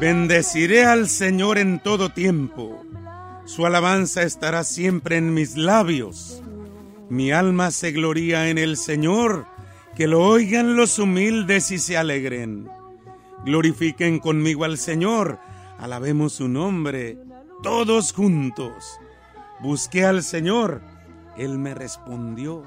Bendeciré al Señor en todo tiempo. Su alabanza estará siempre en mis labios. Mi alma se gloría en el Señor. Que lo oigan los humildes y se alegren. Glorifiquen conmigo al Señor. Alabemos su nombre. Todos juntos. Busqué al Señor. Él me respondió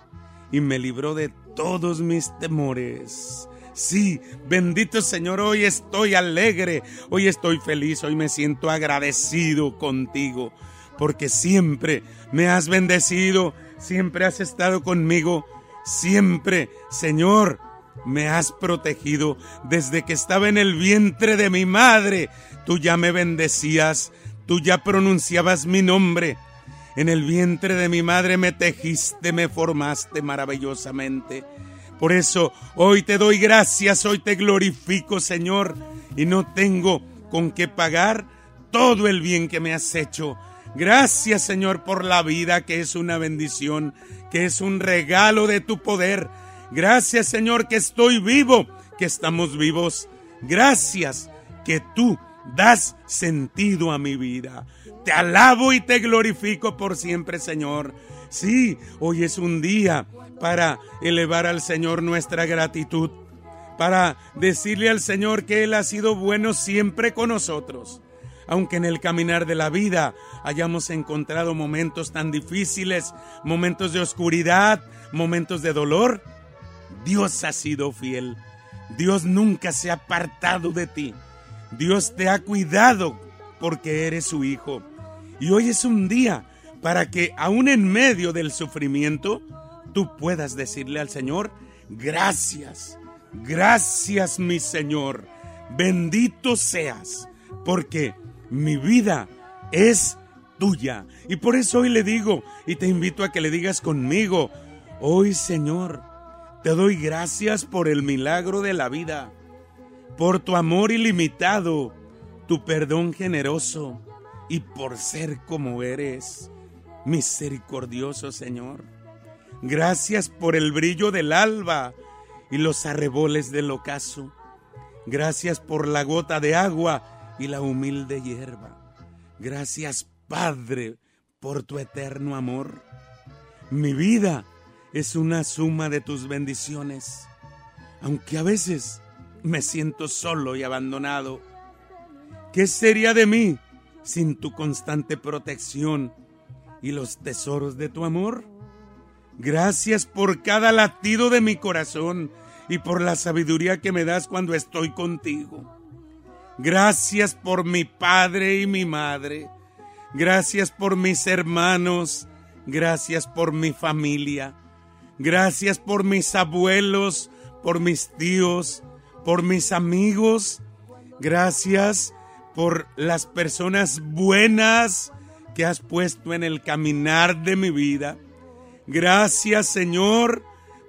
y me libró de todos mis temores. Sí, bendito Señor, hoy estoy alegre, hoy estoy feliz, hoy me siento agradecido contigo, porque siempre me has bendecido, siempre has estado conmigo, siempre, Señor, me has protegido desde que estaba en el vientre de mi madre. Tú ya me bendecías, tú ya pronunciabas mi nombre. En el vientre de mi madre me tejiste, me formaste maravillosamente. Por eso hoy te doy gracias, hoy te glorifico, Señor, y no tengo con qué pagar todo el bien que me has hecho. Gracias, Señor, por la vida que es una bendición, que es un regalo de tu poder. Gracias, Señor, que estoy vivo, que estamos vivos. Gracias que tú das sentido a mi vida. Te alabo y te glorifico por siempre, Señor. Sí, hoy es un día para elevar al Señor nuestra gratitud, para decirle al Señor que Él ha sido bueno siempre con nosotros. Aunque en el caminar de la vida hayamos encontrado momentos tan difíciles, momentos de oscuridad, momentos de dolor, Dios ha sido fiel. Dios nunca se ha apartado de ti. Dios te ha cuidado porque eres su hijo. Y hoy es un día para que aún en medio del sufrimiento tú puedas decirle al Señor, gracias, gracias mi Señor, bendito seas, porque mi vida es tuya. Y por eso hoy le digo, y te invito a que le digas conmigo, hoy Señor, te doy gracias por el milagro de la vida, por tu amor ilimitado, tu perdón generoso y por ser como eres, misericordioso Señor. Gracias por el brillo del alba y los arreboles del ocaso. Gracias por la gota de agua y la humilde hierba. Gracias, Padre, por tu eterno amor. Mi vida es una suma de tus bendiciones, aunque a veces me siento solo y abandonado. ¿Qué sería de mí sin tu constante protección y los tesoros de tu amor? Gracias por cada latido de mi corazón y por la sabiduría que me das cuando estoy contigo. Gracias por mi padre y mi madre. Gracias por mis hermanos. Gracias por mi familia. Gracias por mis abuelos, por mis tíos, por mis amigos. Gracias por las personas buenas que has puesto en el caminar de mi vida. Gracias Señor,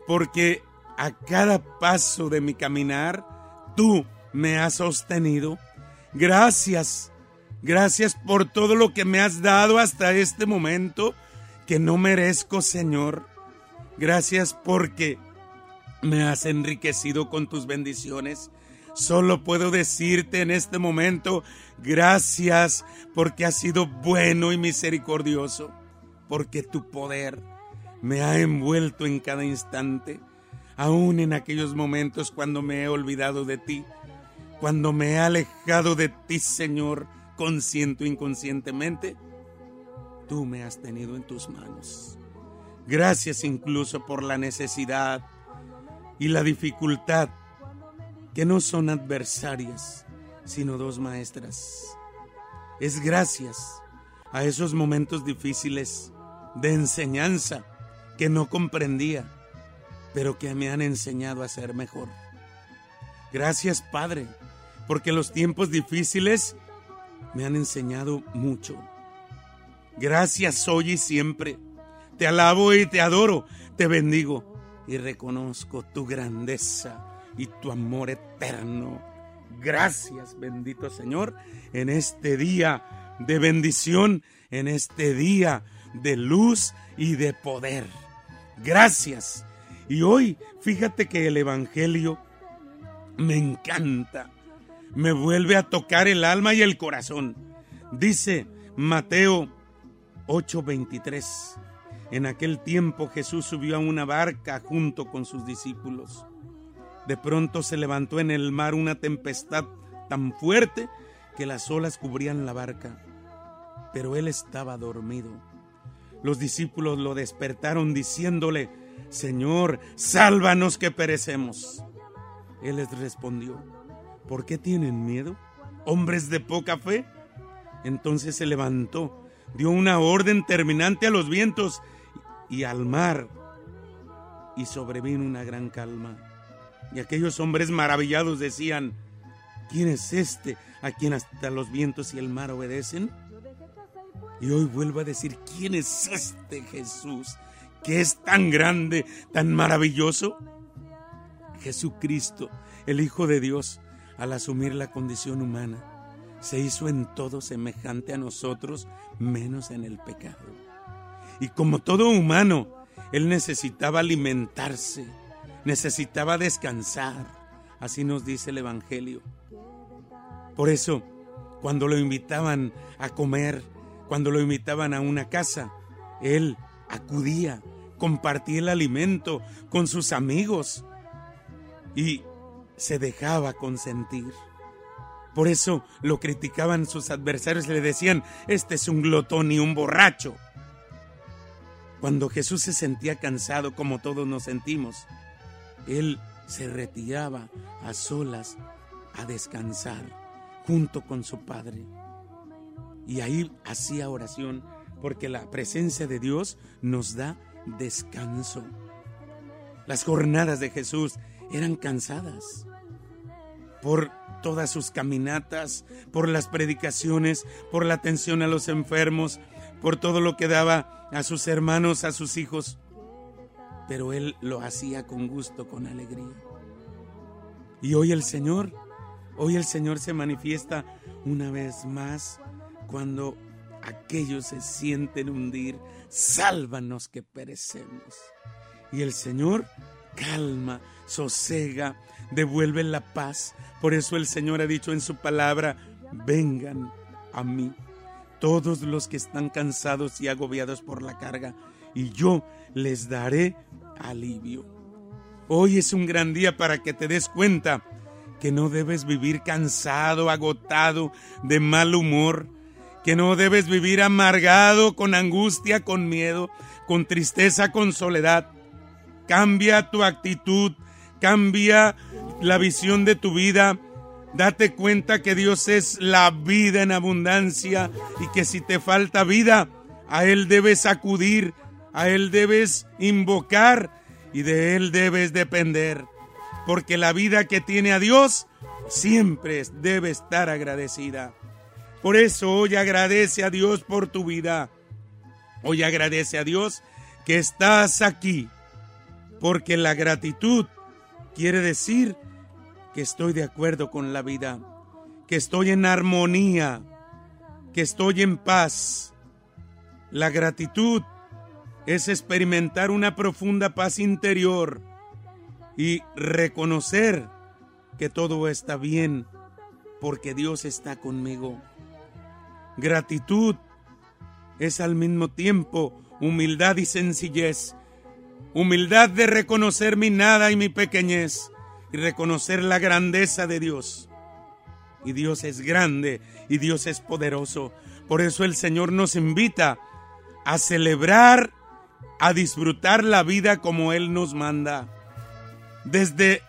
porque a cada paso de mi caminar tú me has sostenido. Gracias, gracias por todo lo que me has dado hasta este momento que no merezco Señor. Gracias porque me has enriquecido con tus bendiciones. Solo puedo decirte en este momento, gracias porque has sido bueno y misericordioso, porque tu poder me ha envuelto en cada instante, aún en aquellos momentos cuando me he olvidado de ti, cuando me he alejado de ti, Señor, consciente o inconscientemente, tú me has tenido en tus manos. Gracias incluso por la necesidad y la dificultad, que no son adversarias, sino dos maestras. Es gracias a esos momentos difíciles de enseñanza que no comprendía, pero que me han enseñado a ser mejor. Gracias Padre, porque los tiempos difíciles me han enseñado mucho. Gracias hoy y siempre. Te alabo y te adoro, te bendigo y reconozco tu grandeza y tu amor eterno. Gracias, bendito Señor, en este día de bendición, en este día de luz y de poder. Gracias. Y hoy, fíjate que el Evangelio me encanta. me vuelve a tocar el alma y el corazón. Dice Mateo 8:23. En aquel tiempo Jesús subió a una barca junto con sus discípulos. De pronto se levantó en el mar una tempestad tan fuerte que las olas cubrían la barca, pero él estaba dormido. Los discípulos lo despertaron diciéndole, Señor, sálvanos que perecemos. Él les respondió, ¿por qué tienen miedo? ¿Hombres de poca fe? Entonces se levantó, dio una orden terminante a los vientos y al mar, y sobrevino una gran calma. Y aquellos hombres maravillados decían, ¿quién es este a quien hasta los vientos y el mar obedecen? Y hoy vuelvo a decir, ¿quién es este Jesús que es tan grande, tan maravilloso? Jesucristo, el Hijo de Dios, al asumir la condición humana, se hizo en todo semejante a nosotros, menos en el pecado. Y como todo humano, Él necesitaba alimentarse, necesitaba descansar. Así nos dice el Evangelio. Por eso, cuando lo invitaban a comer, cuando lo invitaban a una casa, Él acudía, compartía el alimento con sus amigos y se dejaba consentir. Por eso lo criticaban sus adversarios, le decían, este es un glotón y un borracho. Cuando Jesús se sentía cansado, como todos nos sentimos, Él se retiraba a solas a descansar junto con su Padre. Y ahí hacía oración, porque la presencia de Dios nos da descanso. Las jornadas de Jesús eran cansadas por todas sus caminatas, por las predicaciones, por la atención a los enfermos, por todo lo que daba a sus hermanos, a sus hijos. Pero él lo hacía con gusto, con alegría. Y hoy el Señor, hoy el Señor se manifiesta una vez más cuando aquellos se sienten hundir, sálvanos que perecemos. Y el Señor calma, sosega, devuelve la paz. Por eso el Señor ha dicho en su palabra, vengan a mí todos los que están cansados y agobiados por la carga, y yo les daré alivio. Hoy es un gran día para que te des cuenta que no debes vivir cansado, agotado, de mal humor, que no debes vivir amargado, con angustia, con miedo, con tristeza, con soledad. Cambia tu actitud, cambia la visión de tu vida, Date cuenta que Dios es la vida en abundancia y que si te falta vida, a Él debes acudir, a Él debes invocar y de Él debes depender. Porque la vida que tiene a Dios siempre debe estar agradecida. Por eso hoy agradece a Dios por tu vida. Hoy agradece a Dios que estás aquí. Porque la gratitud quiere decir que estoy de acuerdo con la vida, que estoy en armonía, que estoy en paz. La gratitud es experimentar una profunda paz interior y reconocer que todo está bien porque Dios está conmigo. Gratitud es al mismo tiempo humildad y sencillez. Humildad de reconocer mi nada y mi pequeñez y reconocer la grandeza de Dios. Y Dios es grande y Dios es poderoso. Por eso el Señor nos invita a celebrar, a disfrutar la vida como Él nos manda. Desde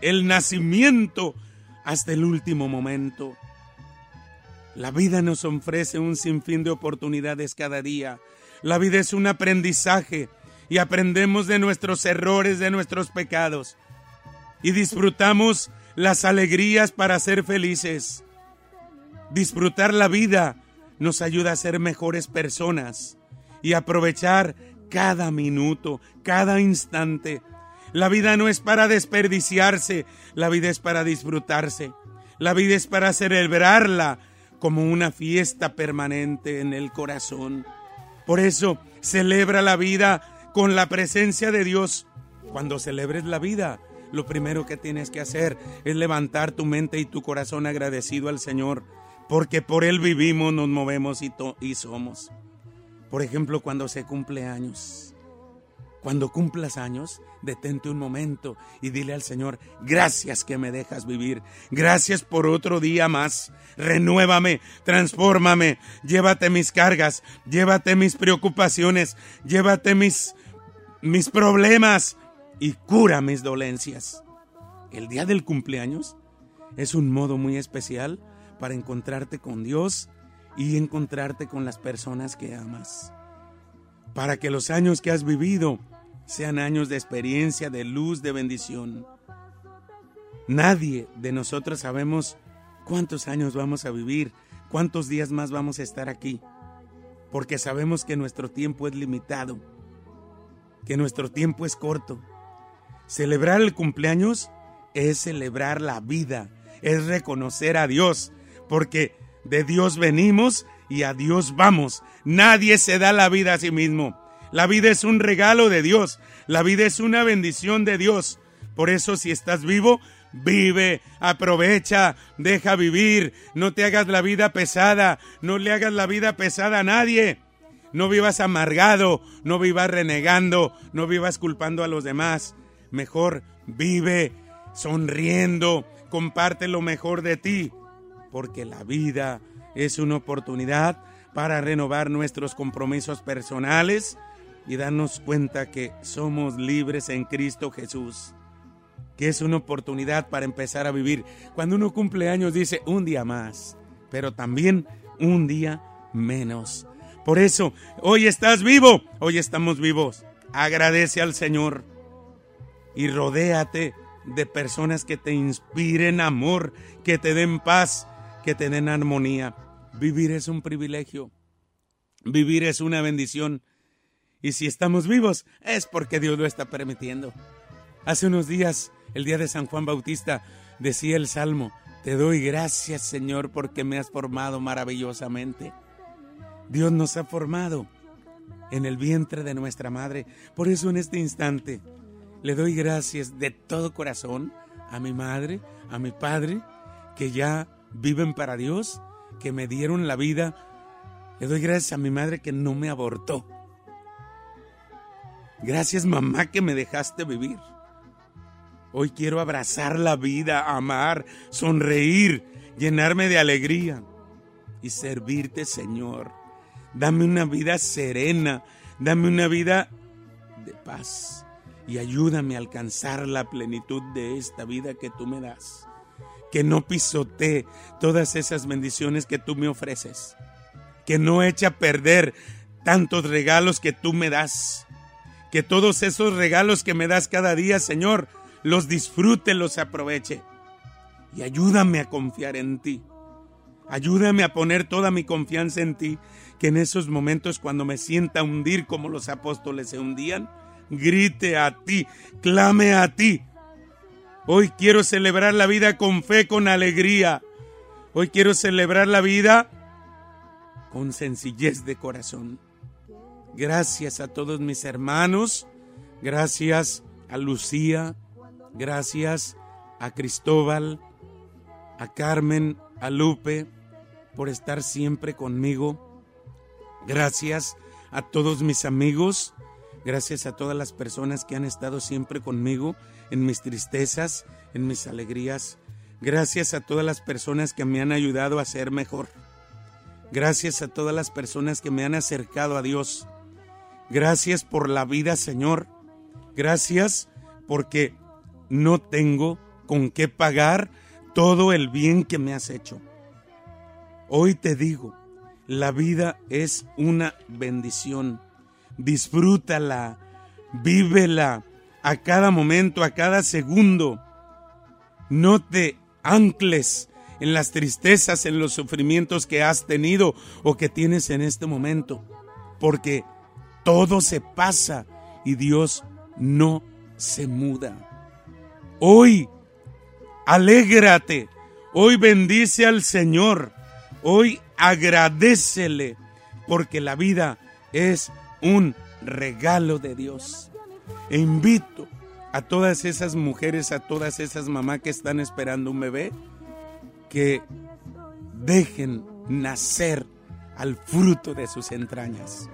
el nacimiento hasta el último momento. La vida nos ofrece un sinfín de oportunidades cada día. La vida es un aprendizaje y aprendemos de nuestros errores, de nuestros pecados y disfrutamos las alegrías para ser felices. Disfrutar la vida nos ayuda a ser mejores personas y aprovechar cada minuto, cada instante. La vida no es para desperdiciarse, la vida es para disfrutarse. La vida es para celebrarla como una fiesta permanente en el corazón. Por eso, celebra la vida con la presencia de Dios. Cuando celebres la vida, lo primero que tienes que hacer es levantar tu mente y tu corazón agradecido al Señor, porque por Él vivimos, nos movemos y, y somos. Por ejemplo, cuando se cumple años. Cuando cumplas años, detente un momento y dile al Señor, gracias que me dejas vivir, gracias por otro día más, renuévame, transfórmame, llévate mis cargas, llévate mis preocupaciones, llévate mis, mis problemas y cura mis dolencias. El día del cumpleaños es un modo muy especial para encontrarte con Dios y encontrarte con las personas que amas. Para que los años que has vivido sean años de experiencia, de luz, de bendición. Nadie de nosotros sabemos cuántos años vamos a vivir, cuántos días más vamos a estar aquí, porque sabemos que nuestro tiempo es limitado, que nuestro tiempo es corto. Celebrar el cumpleaños es celebrar la vida, es reconocer a Dios, porque de Dios venimos y a Dios vamos. Nadie se da la vida a sí mismo. La vida es un regalo de Dios. La vida es una bendición de Dios. Por eso si estás vivo, vive, aprovecha, deja vivir. No te hagas la vida pesada. No le hagas la vida pesada a nadie. No vivas amargado, no vivas renegando, no vivas culpando a los demás. Mejor vive sonriendo, comparte lo mejor de ti, porque la vida es una oportunidad para renovar nuestros compromisos personales, y darnos cuenta que somos libres en Cristo Jesús, que es una oportunidad para empezar a vivir. Cuando uno cumple años dice un día más, pero también un día menos. Por eso, hoy estás vivo, hoy estamos vivos. Agradece al Señor y rodéate de personas que te inspiren amor, que te den paz, que te den armonía. Vivir es un privilegio. Vivir es una bendición. Y si estamos vivos, es porque Dios lo está permitiendo. Hace unos días, el día de San Juan Bautista, decía el Salmo, Te doy gracias Señor porque me has formado maravillosamente. Dios nos ha formado en el vientre de nuestra madre. Por eso en este instante le doy gracias de todo corazón a mi madre, a mi padre, que ya viven para Dios, que me dieron la vida. Le doy gracias a mi madre que no me abortó Gracias mamá que me dejaste vivir. Hoy quiero abrazar la vida, amar, sonreír, llenarme de alegría y servirte, Señor. Dame una vida serena, dame una vida de paz y ayúdame a alcanzar la plenitud de esta vida que tú me das. Que no pisotee todas esas bendiciones que tú me ofreces. Que no eche a perder tantos regalos que tú me das que todos esos regalos que me das cada día, Señor, los disfrute, los aproveche. Y ayúdame a confiar en ti. Ayúdame a poner toda mi confianza en ti, que en esos momentos cuando me sienta hundir como los apóstoles se hundían, grite a ti, clame a ti. Hoy quiero celebrar la vida con fe, con alegría. Hoy quiero celebrar la vida con sencillez de corazón. Gracias a todos mis hermanos. Gracias a Lucía. Gracias a Cristóbal, a Carmen, a Lupe, por estar siempre conmigo. Gracias a todos mis amigos. Gracias a todas las personas que han estado siempre conmigo en mis tristezas, en mis alegrías. Gracias a todas las personas que me han ayudado a ser mejor. Gracias a todas las personas que me han acercado a Dios. Gracias por la vida, Señor. Gracias porque no tengo con qué pagar todo el bien que me has hecho. Hoy te digo, la vida es una bendición. Disfrútala, vívela a cada momento, a cada segundo. No te ancles en las tristezas, en los sufrimientos que has tenido o que tienes en este momento, porque todo se pasa y Dios no se muda. Hoy, alégrate. Hoy bendice al Señor. Hoy agradecele porque la vida es un regalo de Dios. E invito a todas esas mujeres, a todas esas mamás que están esperando un bebé, que dejen nacer al fruto de sus entrañas,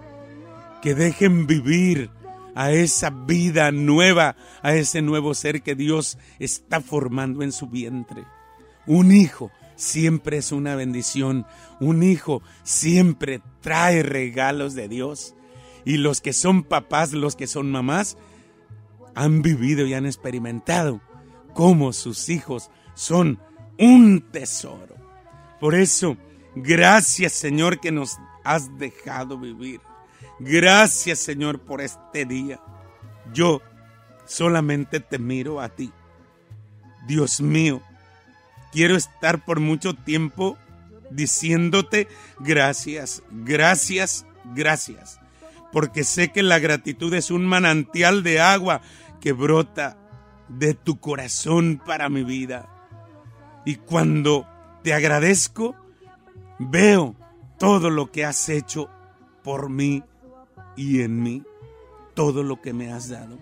que dejen vivir a esa vida nueva, a ese nuevo ser que Dios está formando en su vientre. Un hijo siempre es una bendición, un hijo siempre trae regalos de Dios. Y los que son papás, los que son mamás, han vivido y han experimentado cómo sus hijos son un tesoro. Por eso, gracias Señor que nos has dejado vivir. Gracias Señor por este día. Yo solamente te miro a ti. Dios mío, quiero estar por mucho tiempo diciéndote gracias, gracias, gracias. Porque sé que la gratitud es un manantial de agua que brota de tu corazón para mi vida. Y cuando te agradezco, veo todo lo que has hecho por mí y en mí, todo lo que me has dado.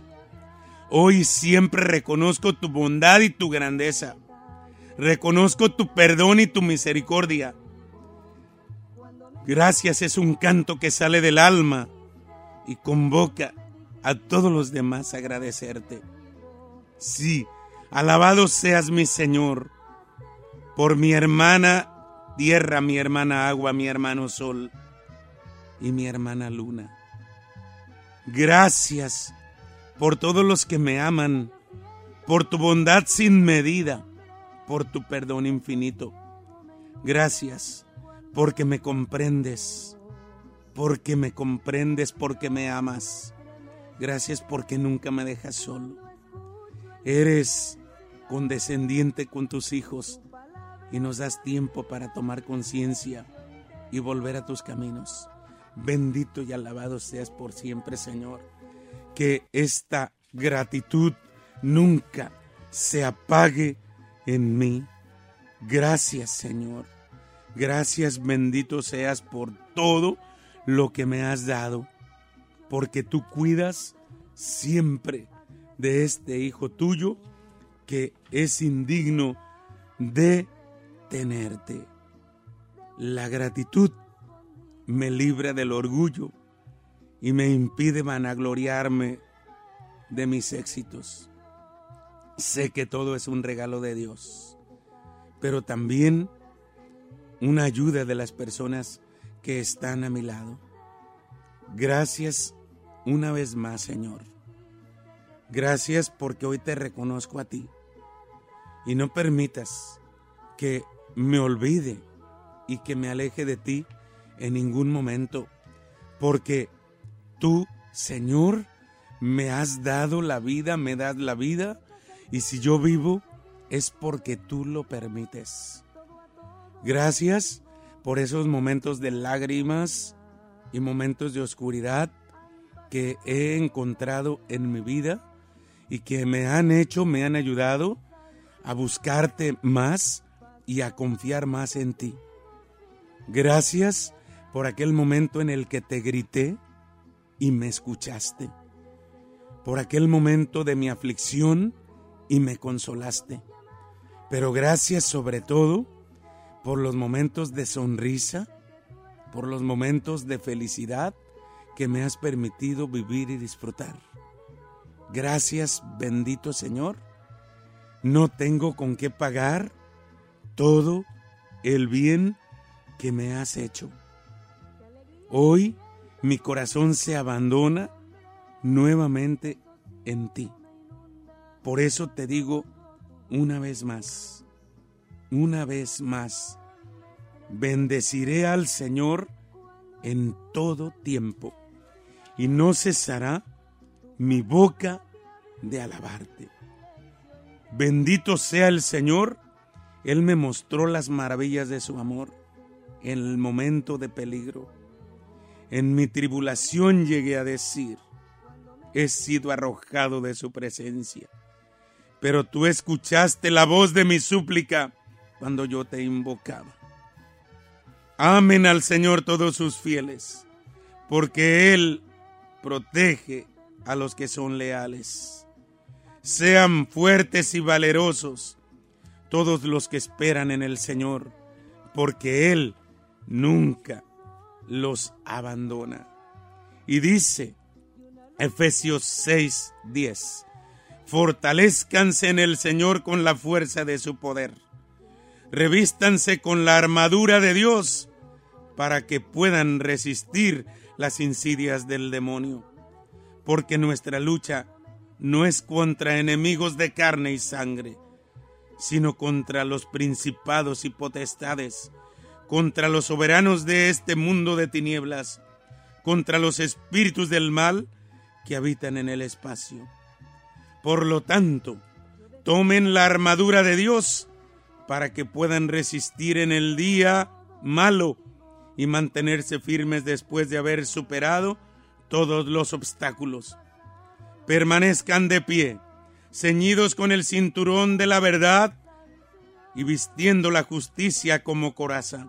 Hoy siempre reconozco tu bondad y tu grandeza. Reconozco tu perdón y tu misericordia. Gracias es un canto que sale del alma y convoca a todos los demás a agradecerte. Sí, alabado seas mi Señor, por mi hermana tierra, mi hermana agua, mi hermano sol y mi hermana luna. Gracias por todos los que me aman, por tu bondad sin medida, por tu perdón infinito. Gracias porque me comprendes, porque me comprendes, porque me amas. Gracias porque nunca me dejas solo. Eres condescendiente con tus hijos y nos das tiempo para tomar conciencia y volver a tus caminos. Bendito y alabado seas por siempre, Señor. Que esta gratitud nunca se apague en mí. Gracias, Señor. Gracias, bendito seas por todo lo que me has dado porque tú cuidas siempre de este hijo tuyo que es indigno de tenerte. La gratitud me libra del orgullo y me impide vanagloriarme de mis éxitos. Sé que todo es un regalo de Dios, pero también una ayuda de las personas que están a mi lado. Gracias una vez más, Señor. Gracias porque hoy te reconozco a ti. Y no permitas que me olvide y que me aleje de ti en ningún momento. Porque tú, Señor, me has dado la vida, me das la vida. Y si yo vivo, es porque tú lo permites. Gracias por esos momentos de lágrimas, y momentos de oscuridad que he encontrado en mi vida y que me han hecho, me han ayudado a buscarte más y a confiar más en ti. Gracias por aquel momento en el que te grité y me escuchaste. Por aquel momento de mi aflicción y me consolaste. Pero gracias sobre todo por los momentos de sonrisa por los momentos de felicidad que me has permitido vivir y disfrutar. Gracias, bendito Señor. No tengo con qué pagar todo el bien que me has hecho. Hoy mi corazón se abandona nuevamente en ti. Por eso te digo una vez más, una vez más, Bendeciré al Señor en todo tiempo, y no cesará mi boca de alabarte. Bendito sea el Señor, Él me mostró las maravillas de su amor en el momento de peligro. En mi tribulación llegué a decir, he sido arrojado de su presencia. Pero tú escuchaste la voz de mi súplica cuando yo te invocaba. Amen al Señor todos sus fieles, porque Él protege a los que son leales. Sean fuertes y valerosos todos los que esperan en el Señor, porque Él nunca los abandona. Y dice Efesios 6, 10, fortalezcanse en el Señor con la fuerza de su poder. Revístanse con la armadura de Dios para que puedan resistir las insidias del demonio. Porque nuestra lucha no es contra enemigos de carne y sangre, sino contra los principados y potestades, contra los soberanos de este mundo de tinieblas, contra los espíritus del mal que habitan en el espacio. Por lo tanto, tomen la armadura de Dios para que puedan resistir en el día malo y mantenerse firmes después de haber superado todos los obstáculos. Permanezcan de pie, ceñidos con el cinturón de la verdad y vistiendo la justicia como coraza.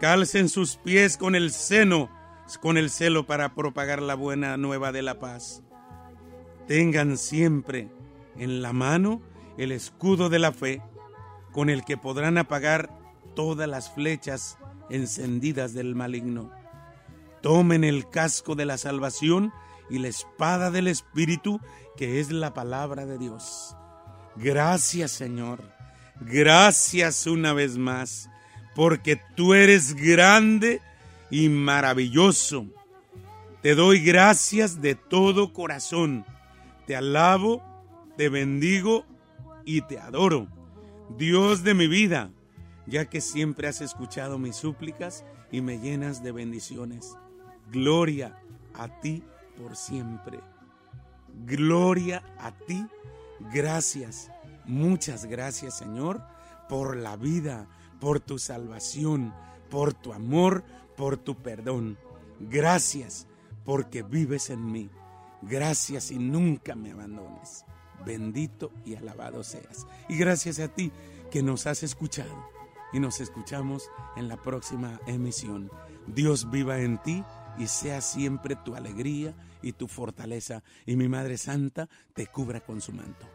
Calcen sus pies con el seno, con el celo para propagar la buena nueva de la paz. Tengan siempre en la mano el escudo de la fe, con el que podrán apagar todas las flechas encendidas del maligno. Tomen el casco de la salvación y la espada del Espíritu, que es la palabra de Dios. Gracias Señor, gracias una vez más, porque tú eres grande y maravilloso. Te doy gracias de todo corazón. Te alabo, te bendigo y te adoro. Dios de mi vida, ya que siempre has escuchado mis súplicas y me llenas de bendiciones. Gloria a ti por siempre. Gloria a ti. Gracias, muchas gracias Señor por la vida, por tu salvación, por tu amor, por tu perdón. Gracias porque vives en mí. Gracias y nunca me abandones. Bendito y alabado seas. Y gracias a ti que nos has escuchado y nos escuchamos en la próxima emisión. Dios viva en ti y sea siempre tu alegría y tu fortaleza y mi Madre Santa te cubra con su manto.